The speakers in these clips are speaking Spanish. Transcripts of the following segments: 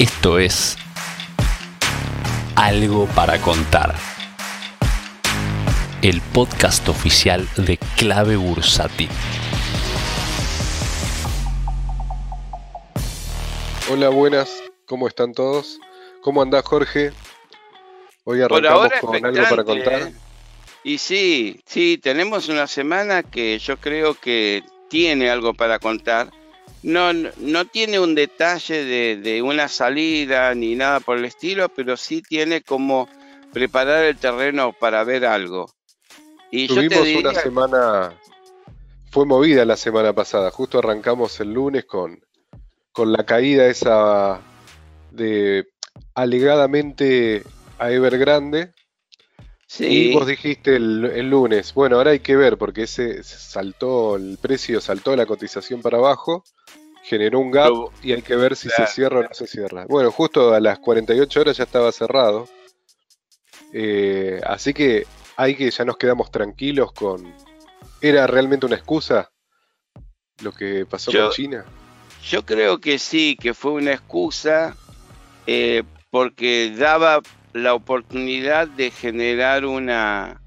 Esto es Algo para contar. El podcast oficial de Clave Bursátil. Hola, buenas. ¿Cómo están todos? ¿Cómo andás, Jorge? Hoy arrancamos con algo para contar. ¿eh? Y sí, sí, tenemos una semana que yo creo que tiene algo para contar. No, no, no tiene un detalle de, de una salida ni nada por el estilo, pero sí tiene como preparar el terreno para ver algo. Y yo te Tuvimos diría, una semana, fue movida la semana pasada, justo arrancamos el lunes con, con la caída esa de alegadamente a Evergrande. Y sí, vos dijiste el, el lunes, bueno, ahora hay que ver porque ese saltó, el precio saltó la cotización para abajo, generó un gap Pero- y hay que ver si claro. se cierra o no se cierra. Bueno, justo a las 48 horas ya estaba cerrado. Eh, así que hay que ya nos quedamos tranquilos con... ¿Era realmente una excusa lo que pasó Yo- con China? yo creo que sí, que fue una excusa eh, porque daba la oportunidad de generar una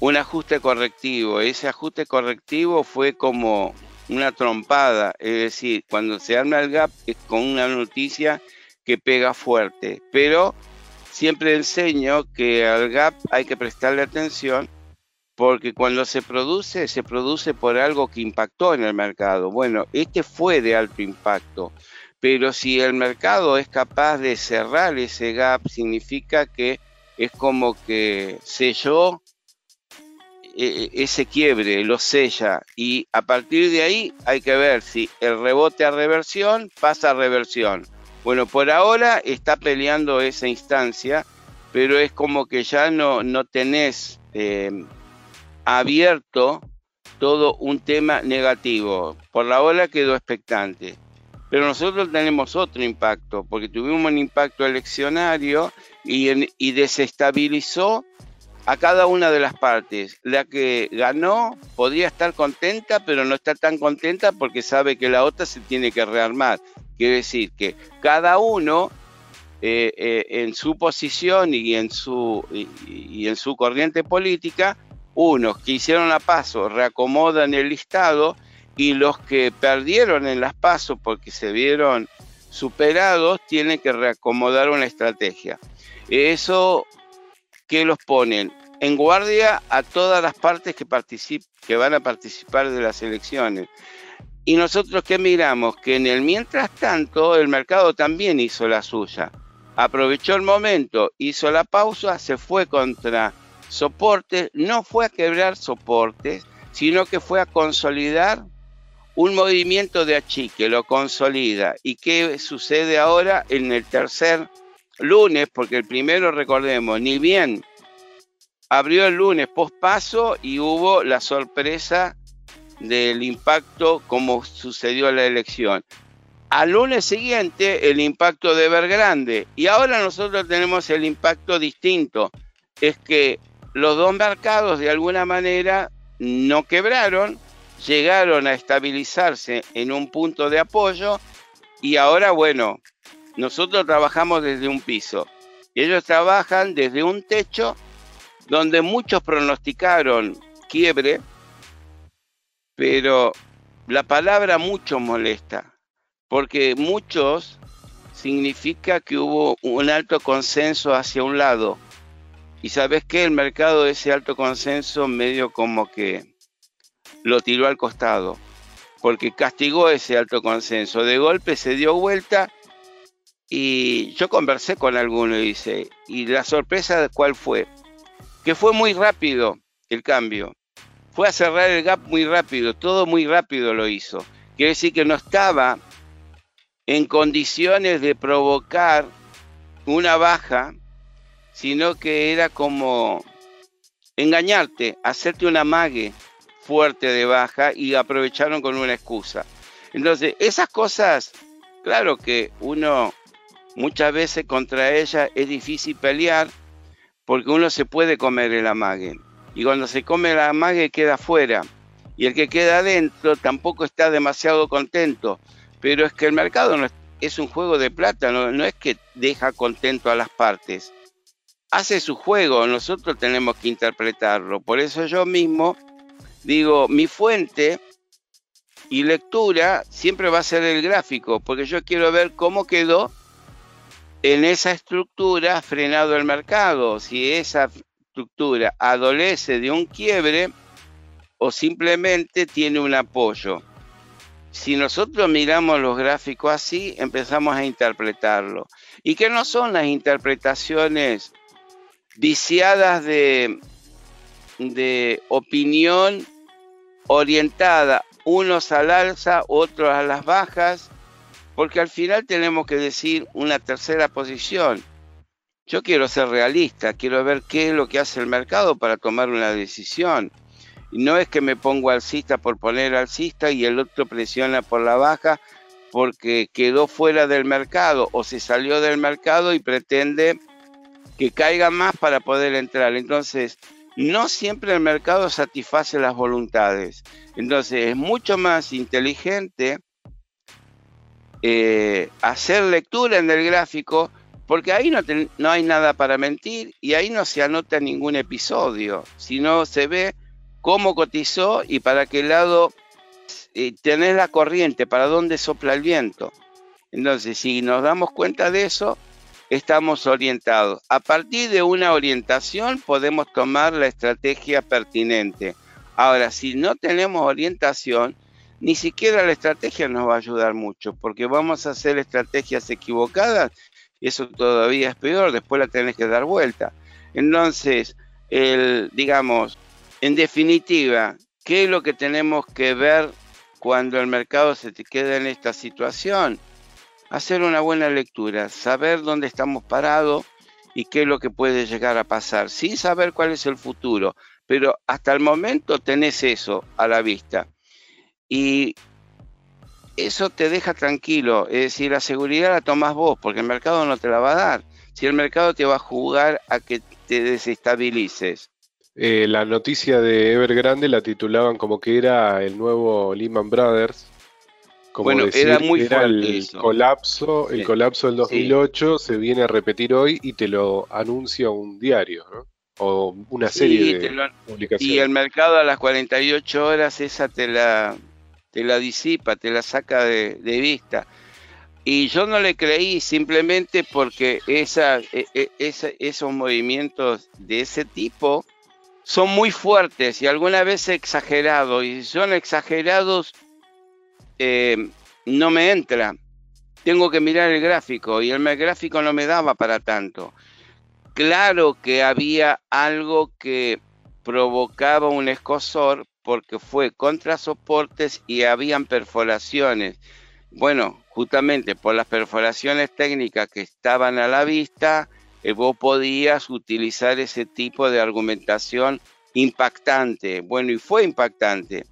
un ajuste correctivo. Ese ajuste correctivo fue como una trompada, es decir, cuando se arma el gap es con una noticia que pega fuerte, pero siempre enseño que al gap hay que prestarle atención porque cuando se produce, se produce por algo que impactó en el mercado. Bueno, este fue de alto impacto, pero si el mercado es capaz de cerrar ese gap, significa que es como que selló eh, ese quiebre, lo sella, y a partir de ahí hay que ver si el rebote a reversión pasa a reversión. Bueno, por ahora está peleando esa instancia, pero es como que ya no, no tenés eh, abierto todo un tema negativo. Por la hora quedó expectante. Pero nosotros tenemos otro impacto, porque tuvimos un impacto eleccionario y desestabilizó a cada una de las partes. La que ganó podría estar contenta, pero no está tan contenta porque sabe que la otra se tiene que rearmar. Quiere decir que cada uno eh, eh, en su posición y en su, y, en su corriente política, unos que hicieron la paso reacomodan el listado y los que perdieron en las pasos porque se vieron superados tienen que reacomodar una estrategia. Eso que los ponen en guardia a todas las partes que, que van a participar de las elecciones. Y nosotros que miramos que en el mientras tanto el mercado también hizo la suya. Aprovechó el momento, hizo la pausa, se fue contra soportes, no fue a quebrar soportes, sino que fue a consolidar un movimiento de achique, lo consolida. ¿Y qué sucede ahora en el tercer lunes? Porque el primero, recordemos, ni bien abrió el lunes pospaso y hubo la sorpresa del impacto como sucedió la elección. Al lunes siguiente el impacto de Evergrande y ahora nosotros tenemos el impacto distinto. Es que los dos mercados de alguna manera no quebraron, llegaron a estabilizarse en un punto de apoyo y ahora bueno, nosotros trabajamos desde un piso y ellos trabajan desde un techo donde muchos pronosticaron quiebre, pero la palabra mucho molesta, porque muchos significa que hubo un alto consenso hacia un lado. Y sabes qué, el mercado ese alto consenso medio como que lo tiró al costado, porque castigó ese alto consenso. De golpe se dio vuelta y yo conversé con alguno y dice, ¿y la sorpresa cuál fue? Que fue muy rápido el cambio. Fue a cerrar el gap muy rápido, todo muy rápido lo hizo. Quiere decir que no estaba en condiciones de provocar una baja, sino que era como engañarte, hacerte una mague fuerte de baja y aprovecharon con una excusa. Entonces, esas cosas, claro que uno muchas veces contra ellas es difícil pelear porque uno se puede comer el amague. Y cuando se come el amague queda fuera. Y el que queda adentro tampoco está demasiado contento. Pero es que el mercado no, es un juego de plata, no, es que deja contento a las partes. Hace su juego, nosotros tenemos que interpretarlo. Por eso yo mismo digo, mi fuente y lectura siempre va a ser el gráfico, porque yo quiero ver cómo quedó en esa estructura frenado el mercado. Si esa estructura adolece de un quiebre o simplemente tiene un apoyo. Si nosotros miramos los gráficos así, empezamos a interpretarlo. Y que no son las interpretaciones viciadas de, de opinión orientada, unos al alza, otros a las bajas, porque al final tenemos que decir una tercera posición. Yo quiero ser realista, quiero ver qué es lo que hace el mercado para tomar una decisión. No es que me pongo alcista por poner alcista y el otro presiona por la baja porque quedó fuera del mercado o se salió del mercado y pretende que caiga más para poder entrar. Entonces, no siempre el mercado satisface las voluntades. Entonces, es mucho más inteligente eh, hacer lectura en el gráfico porque ahí no, no hay nada para mentir y ahí no se anota ningún episodio, sino se ve cómo cotizó y para qué lado eh, tenés la corriente, para dónde sopla el viento. Entonces, si nos damos cuenta de eso, estamos orientados. A partir de una orientación podemos tomar la estrategia pertinente. Ahora, si no tenemos orientación, ni siquiera la estrategia nos va a ayudar mucho, porque vamos a hacer estrategias equivocadas y eso todavía es peor, después la tenés que dar vuelta. Entonces, digamos, en definitiva, ¿qué es lo que tenemos que ver cuando el mercado se te queda en esta situación? Hacer una buena lectura, saber dónde estamos parados y qué es lo que puede llegar a pasar, sin saber cuál es el futuro, pero hasta el momento tenés eso a la vista. Y eso te deja tranquilo, es decir, la seguridad la tomas vos, porque el mercado no te la va a dar. Si el mercado te va a jugar a que te desestabilices. Eh, la noticia de Evergrande la titulaban como que era el nuevo Lehman Brothers. Como bueno, era muy era el colapso, el colapso del 2008 se viene a repetir hoy y te lo anuncia un diario, ¿no? O una serie de publicaciones. Y el mercado a las 48 horas esa te la te la disipa, te la saca de, vista. Y yo no le creí simplemente porque e, e, esos movimientos de ese tipo son muy fuertes y alguna vez exagerados. Y si son exagerados, eh, no me entra. Tengo que mirar el gráfico y el gráfico no me daba para tanto. Claro que había algo que provocaba un escosor, porque fue contra soportes y habían perforaciones. Bueno, justamente por las perforaciones técnicas que estaban a la vista, eh, vos podías utilizar ese tipo de argumentación impactante. Bueno, y fue impactante.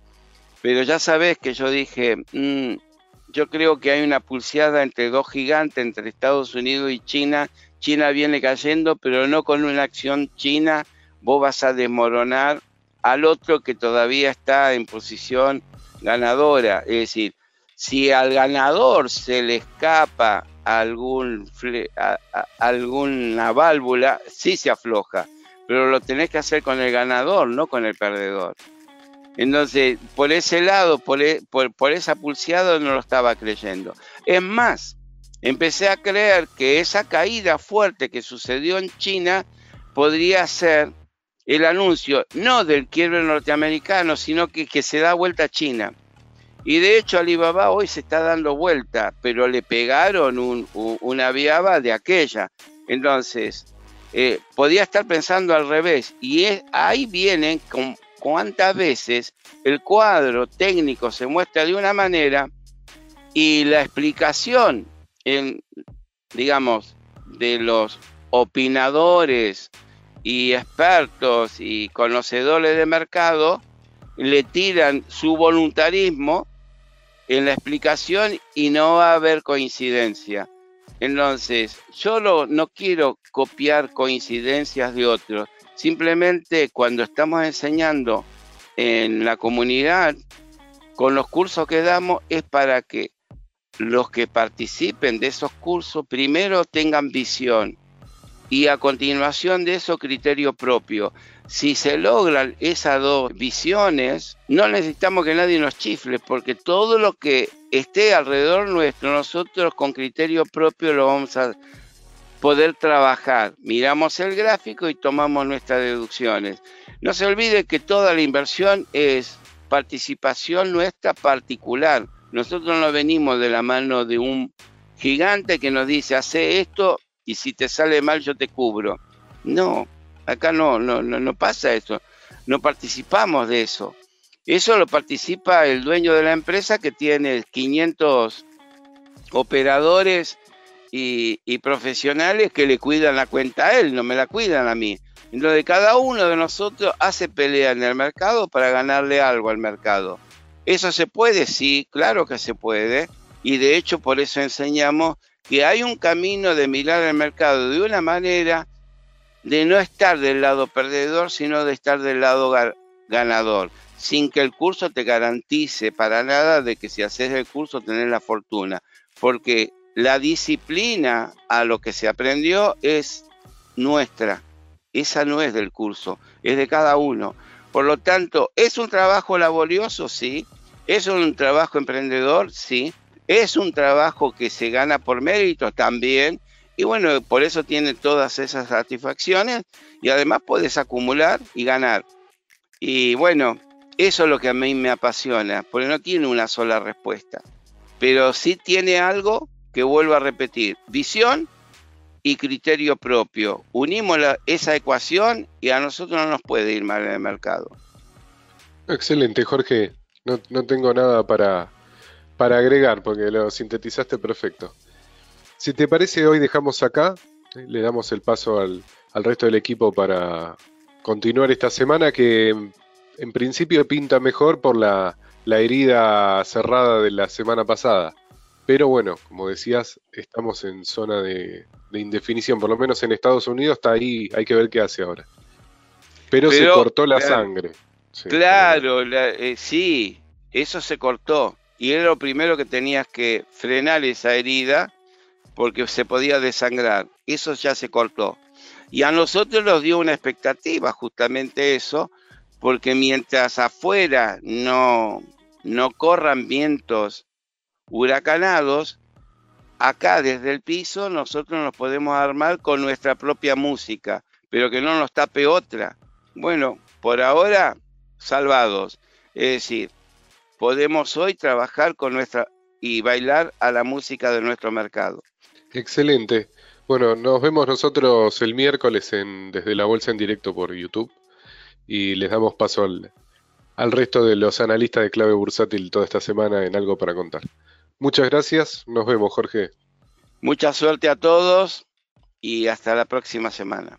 Pero ya sabes que yo dije, mm, yo creo que hay una pulseada entre dos gigantes, entre Estados Unidos y China. China viene cayendo, pero no con una acción china. Vos vas a desmoronar al otro que todavía está en posición ganadora. Es decir, si al ganador se le escapa algún alguna válvula, sí se afloja, pero lo tenés que hacer con el ganador, no con el perdedor. Entonces, por ese lado, por, e, por esa pulseada no lo estaba creyendo. Es más, empecé a creer que esa caída fuerte que sucedió en China podría ser el anuncio no del quiebre norteamericano, sino que, se da vuelta a China. Y de hecho Alibaba hoy se está dando vuelta, pero le pegaron un, una viaba de aquella. Entonces, eh, podía estar pensando al revés. Y ahí vienen con cuántas veces el cuadro técnico se muestra de una manera y la explicación, en, digamos, de los opinadores y expertos y conocedores de mercado le tiran su voluntarismo en la explicación y no va a haber coincidencia. Entonces, yo no quiero copiar coincidencias de otros. Simplemente cuando estamos enseñando en la comunidad, con los cursos que damos, es para que los que participen de esos cursos primero tengan visión y a continuación de eso criterio propio. Si se logran esas dos visiones, no necesitamos que nadie nos chifle, porque todo lo que esté alrededor nuestro, nosotros con criterio propio lo vamos a poder trabajar. Miramos el gráfico y tomamos nuestras deducciones. No se olvide que toda la inversión es participación nuestra particular. Nosotros no venimos de la mano de un gigante que nos dice, hace esto y si te sale mal yo te cubro. No, acá no, no, no, pasa eso. No participamos de eso. Eso lo participa el dueño de la empresa que tiene 500 operadores y, y, profesionales que le cuidan la cuenta a él, no me la cuidan a mí. Entonces cada uno de nosotros hace pelea en el mercado para ganarle algo al mercado. ¿Eso se puede? Sí, claro que se puede. Y de hecho por eso enseñamos que hay un camino de mirar el mercado de una manera de no estar del lado perdedor, sino de estar del lado ganador, sin que el curso te garantice para nada de que si haces el curso tenés la fortuna, porque la disciplina a lo que se aprendió es nuestra, esa no es del curso, es de cada uno. Por lo tanto, ¿es un trabajo laborioso? Sí. ¿Es un trabajo emprendedor? Sí. Es un trabajo que se gana por mérito también. Y bueno, por eso tiene todas esas satisfacciones y además puedes acumular y ganar. Y bueno, eso es lo que a mí me apasiona, porque no tiene una sola respuesta. Pero sí tiene algo que vuelvo a repetir, visión y criterio propio. Unimos esa ecuación y a nosotros no nos puede ir mal en el mercado. Excelente, Jorge. No, no tengo nada para, para agregar, porque lo sintetizaste perfecto. Si te parece, hoy dejamos acá, eh, le damos el paso al, resto del equipo para continuar esta semana que en, principio pinta mejor por la, herida cerrada de la semana pasada. Pero bueno, como decías, estamos en zona de, indefinición, por lo menos en Estados Unidos está ahí, hay que ver qué hace ahora. Pero, se cortó la sangre. claro, eh, sí, eso se cortó y era lo primero que tenías que frenar esa herida porque se podía desangrar. Eso ya se cortó. Y a nosotros nos dio una expectativa justamente eso, porque mientras afuera no, no corran vientos huracanados, acá desde el piso nosotros nos podemos armar con nuestra propia música, pero que no nos tape otra. Bueno, por ahora, salvados. Es decir, podemos hoy trabajar con nuestra y bailar a la música de nuestro mercado. Excelente. Bueno, nos vemos nosotros el miércoles en, desde la bolsa en directo por YouTube y les damos paso al, al resto de los analistas de clave bursátil toda esta semana en algo para contar. Muchas gracias, nos vemos Jorge. Mucha suerte a todos y hasta la próxima semana.